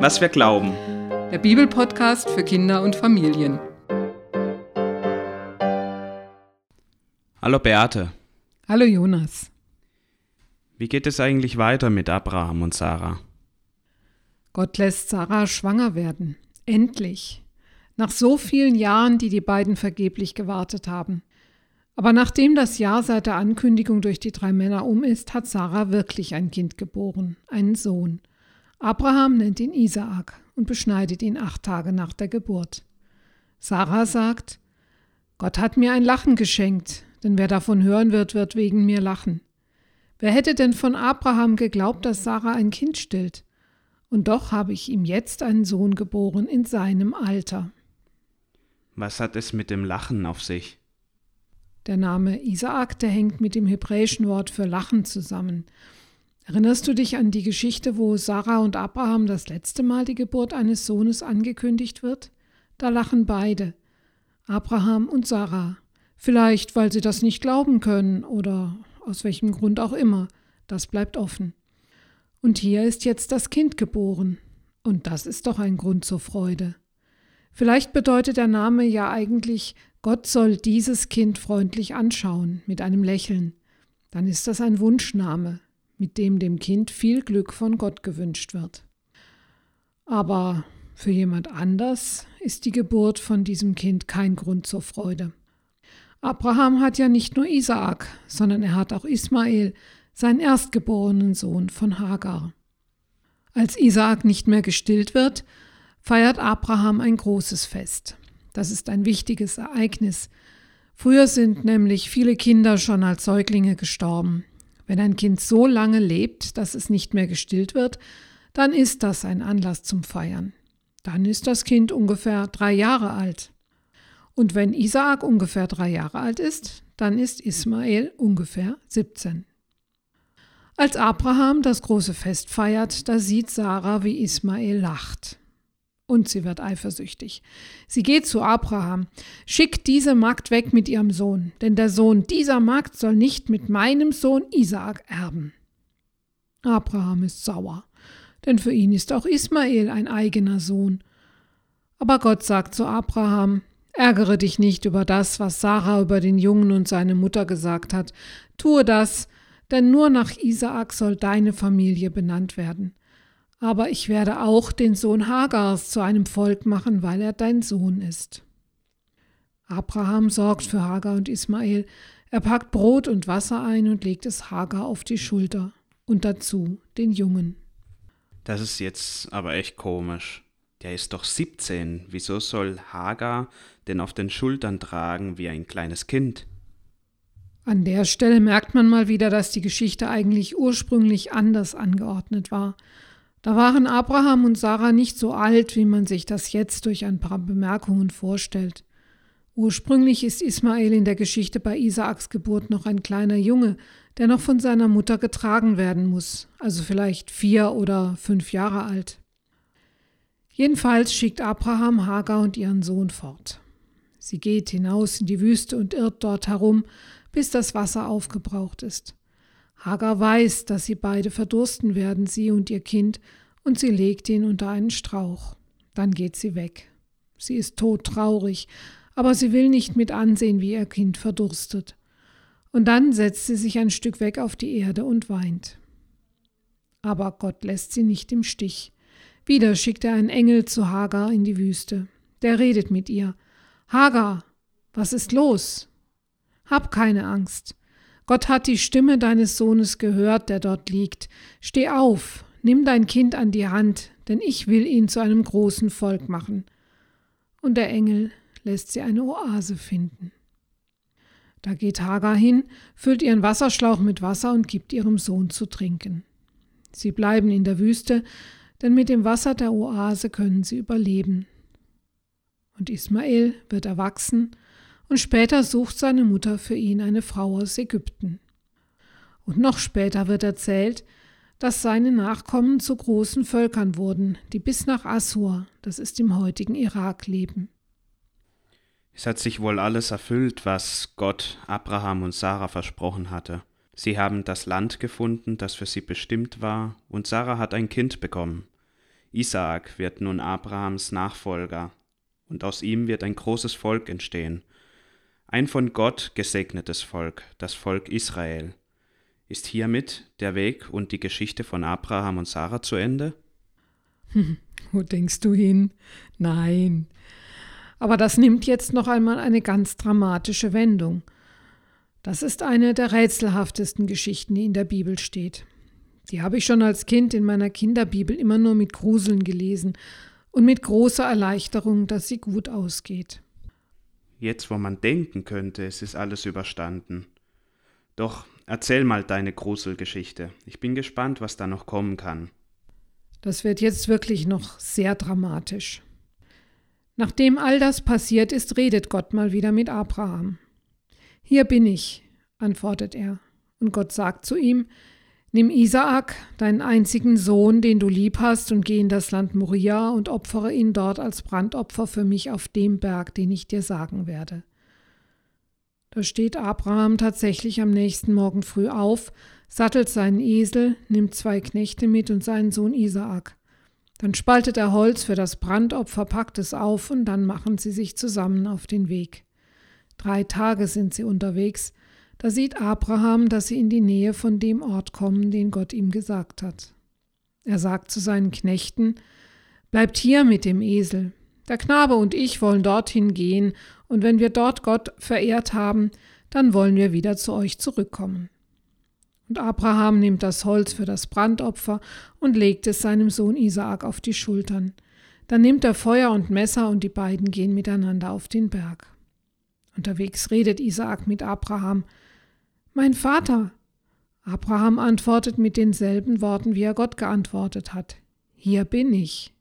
was wir glauben. Der Bibelpodcast für Kinder und Familien. Hallo Beate. Hallo Jonas. Wie geht es eigentlich weiter mit Abraham und Sarah? Gott lässt Sarah schwanger werden. Endlich. Nach so vielen Jahren, die die beiden vergeblich gewartet haben. Aber nachdem das Jahr seit der Ankündigung durch die drei Männer um ist, hat Sarah wirklich ein Kind geboren, einen Sohn. Abraham nennt ihn Isaak und beschneidet ihn acht Tage nach der Geburt. Sarah sagt, Gott hat mir ein Lachen geschenkt, denn wer davon hören wird, wird wegen mir lachen. Wer hätte denn von Abraham geglaubt, dass Sarah ein Kind stillt? Und doch habe ich ihm jetzt einen Sohn geboren in seinem Alter. Was hat es mit dem Lachen auf sich? Der Name Isaak, der hängt mit dem hebräischen Wort für Lachen zusammen. Erinnerst du dich an die Geschichte, wo Sarah und Abraham das letzte Mal die Geburt eines Sohnes angekündigt wird? Da lachen beide, Abraham und Sarah. Vielleicht, weil sie das nicht glauben können oder aus welchem Grund auch immer. Das bleibt offen. Und hier ist jetzt das Kind geboren. Und das ist doch ein Grund zur Freude. Vielleicht bedeutet der Name ja eigentlich, Gott soll dieses Kind freundlich anschauen, mit einem Lächeln. Dann ist das ein Wunschname, mit dem dem Kind viel Glück von Gott gewünscht wird. Aber für jemand anders ist die Geburt von diesem Kind kein Grund zur Freude. Abraham hat ja nicht nur Isaak, sondern er hat auch Ismael, seinen erstgeborenen Sohn von Hagar. Als Isaak nicht mehr gestillt wird, feiert Abraham ein großes Fest. Das ist ein wichtiges Ereignis. Früher sind nämlich viele Kinder schon als Säuglinge gestorben. Wenn ein Kind so lange lebt, dass es nicht mehr gestillt wird, dann ist das ein Anlass zum Feiern. Dann ist das Kind ungefähr drei Jahre alt. Und wenn Isaak ungefähr drei Jahre alt ist, dann ist Ismael ungefähr 17. Als Abraham das große Fest feiert, da sieht Sarah, wie Ismael lacht. Und sie wird eifersüchtig. Sie geht zu Abraham, schickt diese Magd weg mit ihrem Sohn, denn der Sohn dieser Magd soll nicht mit meinem Sohn Isaak erben. Abraham ist sauer, denn für ihn ist auch Ismael ein eigener Sohn. Aber Gott sagt zu Abraham, Ärgere dich nicht über das, was Sarah über den Jungen und seine Mutter gesagt hat. Tue das, denn nur nach Isaak soll deine Familie benannt werden. Aber ich werde auch den Sohn Hagars zu einem Volk machen, weil er dein Sohn ist. Abraham sorgt für Hagar und Ismael. Er packt Brot und Wasser ein und legt es Hagar auf die Schulter und dazu den Jungen. Das ist jetzt aber echt komisch. Der ist doch 17. Wieso soll Hagar denn auf den Schultern tragen wie ein kleines Kind? An der Stelle merkt man mal wieder, dass die Geschichte eigentlich ursprünglich anders angeordnet war. Da waren Abraham und Sarah nicht so alt, wie man sich das jetzt durch ein paar Bemerkungen vorstellt. Ursprünglich ist Ismael in der Geschichte bei Isaaks Geburt noch ein kleiner Junge, der noch von seiner Mutter getragen werden muss, also vielleicht vier oder fünf Jahre alt. Jedenfalls schickt Abraham Hagar und ihren Sohn fort. Sie geht hinaus in die Wüste und irrt dort herum, bis das Wasser aufgebraucht ist. Hagar weiß, dass sie beide verdursten werden, sie und ihr Kind, und sie legt ihn unter einen Strauch. Dann geht sie weg. Sie ist todtraurig, aber sie will nicht mit ansehen, wie ihr Kind verdurstet. Und dann setzt sie sich ein Stück weg auf die Erde und weint. Aber Gott lässt sie nicht im Stich. Wieder schickt er einen Engel zu Hagar in die Wüste. Der redet mit ihr. Hagar, was ist los? Hab keine Angst. Gott hat die Stimme deines Sohnes gehört, der dort liegt. Steh auf, nimm dein Kind an die Hand, denn ich will ihn zu einem großen Volk machen. Und der Engel lässt sie eine Oase finden. Da geht Hagar hin, füllt ihren Wasserschlauch mit Wasser und gibt ihrem Sohn zu trinken. Sie bleiben in der Wüste, denn mit dem Wasser der Oase können sie überleben. Und Ismael wird erwachsen und später sucht seine Mutter für ihn eine Frau aus Ägypten. Und noch später wird erzählt, dass seine Nachkommen zu großen Völkern wurden, die bis nach Assur, das ist im heutigen Irak, leben. Es hat sich wohl alles erfüllt, was Gott Abraham und Sarah versprochen hatte. Sie haben das Land gefunden, das für sie bestimmt war, und Sarah hat ein Kind bekommen. Isaak wird nun Abrahams Nachfolger, und aus ihm wird ein großes Volk entstehen. Ein von Gott gesegnetes Volk, das Volk Israel. Ist hiermit der Weg und die Geschichte von Abraham und Sarah zu Ende? Wo denkst du hin? Nein. Aber das nimmt jetzt noch einmal eine ganz dramatische Wendung. Das ist eine der rätselhaftesten Geschichten, die in der Bibel steht. Die habe ich schon als Kind in meiner Kinderbibel immer nur mit Gruseln gelesen und mit großer Erleichterung, dass sie gut ausgeht. Jetzt, wo man denken könnte, es ist alles überstanden. Doch erzähl mal deine Gruselgeschichte. Ich bin gespannt, was da noch kommen kann. Das wird jetzt wirklich noch sehr dramatisch. Nachdem all das passiert ist, redet Gott mal wieder mit Abraham. Hier bin ich, antwortet er, und Gott sagt zu ihm, Nimm Isaak, deinen einzigen Sohn, den du lieb hast, und geh in das Land Moria und opfere ihn dort als Brandopfer für mich auf dem Berg, den ich dir sagen werde. Da steht Abraham tatsächlich am nächsten Morgen früh auf, sattelt seinen Esel, nimmt zwei Knechte mit und seinen Sohn Isaak. Dann spaltet er Holz für das Brandopfer, packt es auf und dann machen sie sich zusammen auf den Weg. Drei Tage sind sie unterwegs, da sieht Abraham, dass sie in die Nähe von dem Ort kommen, den Gott ihm gesagt hat. Er sagt zu seinen Knechten, Bleibt hier mit dem Esel. Der Knabe und ich wollen dorthin gehen, und wenn wir dort Gott verehrt haben, dann wollen wir wieder zu euch zurückkommen. Und Abraham nimmt das Holz für das Brandopfer und legt es seinem Sohn Isaak auf die Schultern. Dann nimmt er Feuer und Messer und die beiden gehen miteinander auf den Berg. Unterwegs redet Isaak mit Abraham. Mein Vater. Abraham antwortet mit denselben Worten, wie er Gott geantwortet hat. Hier bin ich.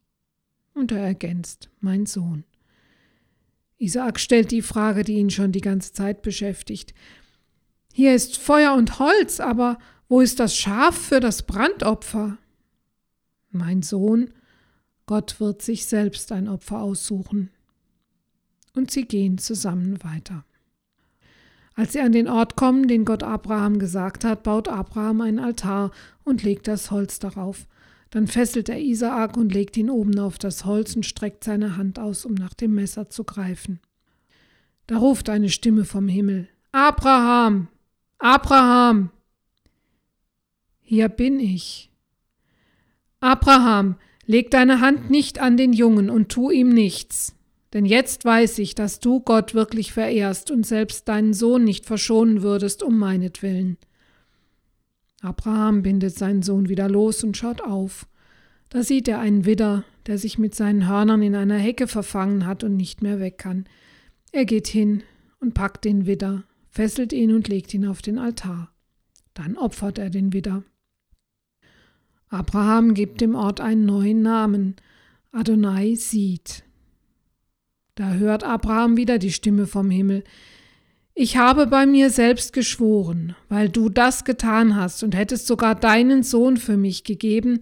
Und er ergänzt, mein Sohn. Isaak stellt die Frage, die ihn schon die ganze Zeit beschäftigt. Hier ist Feuer und Holz, aber wo ist das Schaf für das Brandopfer? Mein Sohn, Gott wird sich selbst ein Opfer aussuchen. Und sie gehen zusammen weiter. Als sie an den Ort kommen, den Gott Abraham gesagt hat, baut Abraham einen Altar und legt das Holz darauf. Dann fesselt er Isaak und legt ihn oben auf das Holz und streckt seine Hand aus, um nach dem Messer zu greifen. Da ruft eine Stimme vom Himmel Abraham. Abraham! Hier bin ich. Abraham, leg deine Hand nicht an den Jungen und tu ihm nichts. Denn jetzt weiß ich, dass du Gott wirklich verehrst und selbst deinen Sohn nicht verschonen würdest um meinetwillen. Abraham bindet seinen Sohn wieder los und schaut auf. Da sieht er einen Widder, der sich mit seinen Hörnern in einer Hecke verfangen hat und nicht mehr weg kann. Er geht hin und packt den Widder, fesselt ihn und legt ihn auf den Altar. Dann opfert er den Widder. Abraham gibt dem Ort einen neuen Namen. Adonai sieht. Da hört Abraham wieder die Stimme vom Himmel. Ich habe bei mir selbst geschworen, weil du das getan hast und hättest sogar deinen Sohn für mich gegeben,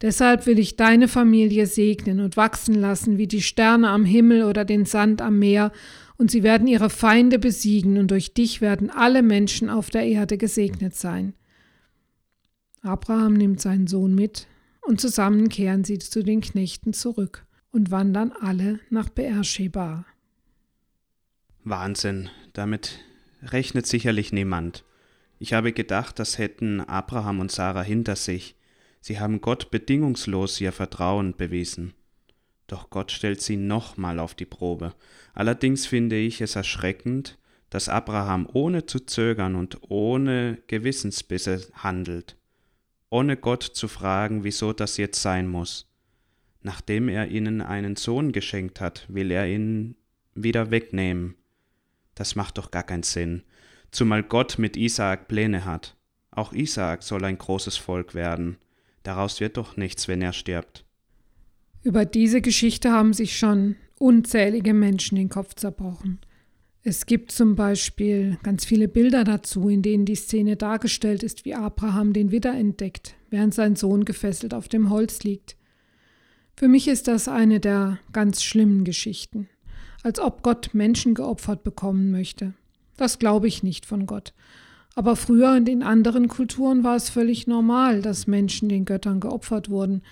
deshalb will ich deine Familie segnen und wachsen lassen wie die Sterne am Himmel oder den Sand am Meer und sie werden ihre Feinde besiegen, und durch dich werden alle Menschen auf der Erde gesegnet sein. Abraham nimmt seinen Sohn mit, und zusammen kehren sie zu den Knechten zurück und wandern alle nach Beersheba. Wahnsinn, damit rechnet sicherlich niemand. Ich habe gedacht, das hätten Abraham und Sarah hinter sich. Sie haben Gott bedingungslos ihr Vertrauen bewiesen. Doch Gott stellt sie nochmal auf die Probe. Allerdings finde ich es erschreckend, dass Abraham ohne zu zögern und ohne Gewissensbisse handelt, ohne Gott zu fragen, wieso das jetzt sein muss. Nachdem er ihnen einen Sohn geschenkt hat, will er ihn wieder wegnehmen. Das macht doch gar keinen Sinn, zumal Gott mit Isaak Pläne hat. Auch Isaak soll ein großes Volk werden. Daraus wird doch nichts, wenn er stirbt. Über diese Geschichte haben sich schon unzählige Menschen den Kopf zerbrochen. Es gibt zum Beispiel ganz viele Bilder dazu, in denen die Szene dargestellt ist, wie Abraham den Widder entdeckt, während sein Sohn gefesselt auf dem Holz liegt. Für mich ist das eine der ganz schlimmen Geschichten, als ob Gott Menschen geopfert bekommen möchte. Das glaube ich nicht von Gott. Aber früher und in anderen Kulturen war es völlig normal, dass Menschen den Göttern geopfert wurden,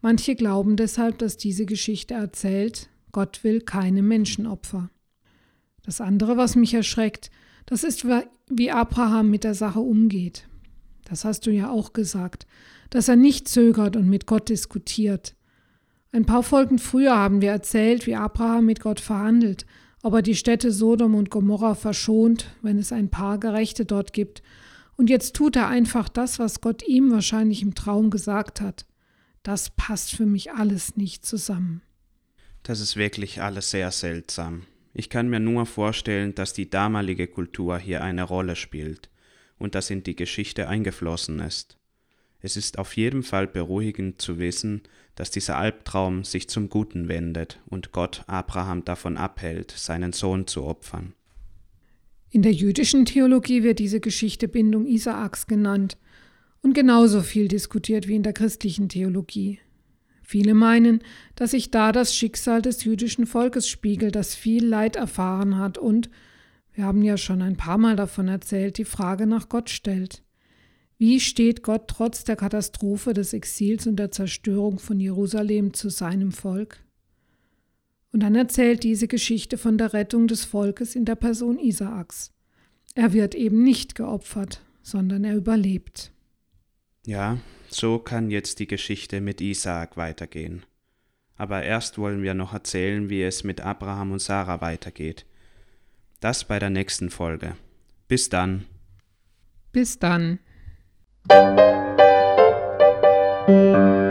Manche glauben deshalb, dass diese Geschichte erzählt, Gott will keine Menschenopfer. Das andere, was mich erschreckt, das ist, wie Abraham mit der Sache umgeht. Das hast du ja auch gesagt, dass er nicht zögert und mit Gott diskutiert. Ein paar Folgen früher haben wir erzählt, wie Abraham mit Gott verhandelt, ob er die Städte Sodom und Gomorra verschont, wenn es ein paar Gerechte dort gibt. Und jetzt tut er einfach das, was Gott ihm wahrscheinlich im Traum gesagt hat. Das passt für mich alles nicht zusammen. Das ist wirklich alles sehr seltsam. Ich kann mir nur vorstellen, dass die damalige Kultur hier eine Rolle spielt und das in die Geschichte eingeflossen ist. Es ist auf jeden Fall beruhigend zu wissen, dass dieser Albtraum sich zum Guten wendet und Gott Abraham davon abhält, seinen Sohn zu opfern. In der jüdischen Theologie wird diese Geschichte Bindung Isaaks genannt und genauso viel diskutiert wie in der christlichen Theologie. Viele meinen, dass sich da das Schicksal des jüdischen Volkes spiegelt, das viel Leid erfahren hat und, wir haben ja schon ein paar Mal davon erzählt, die Frage nach Gott stellt. Wie steht Gott trotz der Katastrophe des Exils und der Zerstörung von Jerusalem zu seinem Volk? Und dann erzählt diese Geschichte von der Rettung des Volkes in der Person Isaaks. Er wird eben nicht geopfert, sondern er überlebt. Ja, so kann jetzt die Geschichte mit Isaak weitergehen. Aber erst wollen wir noch erzählen, wie es mit Abraham und Sarah weitergeht. Das bei der nächsten Folge. Bis dann. Bis dann. thank you.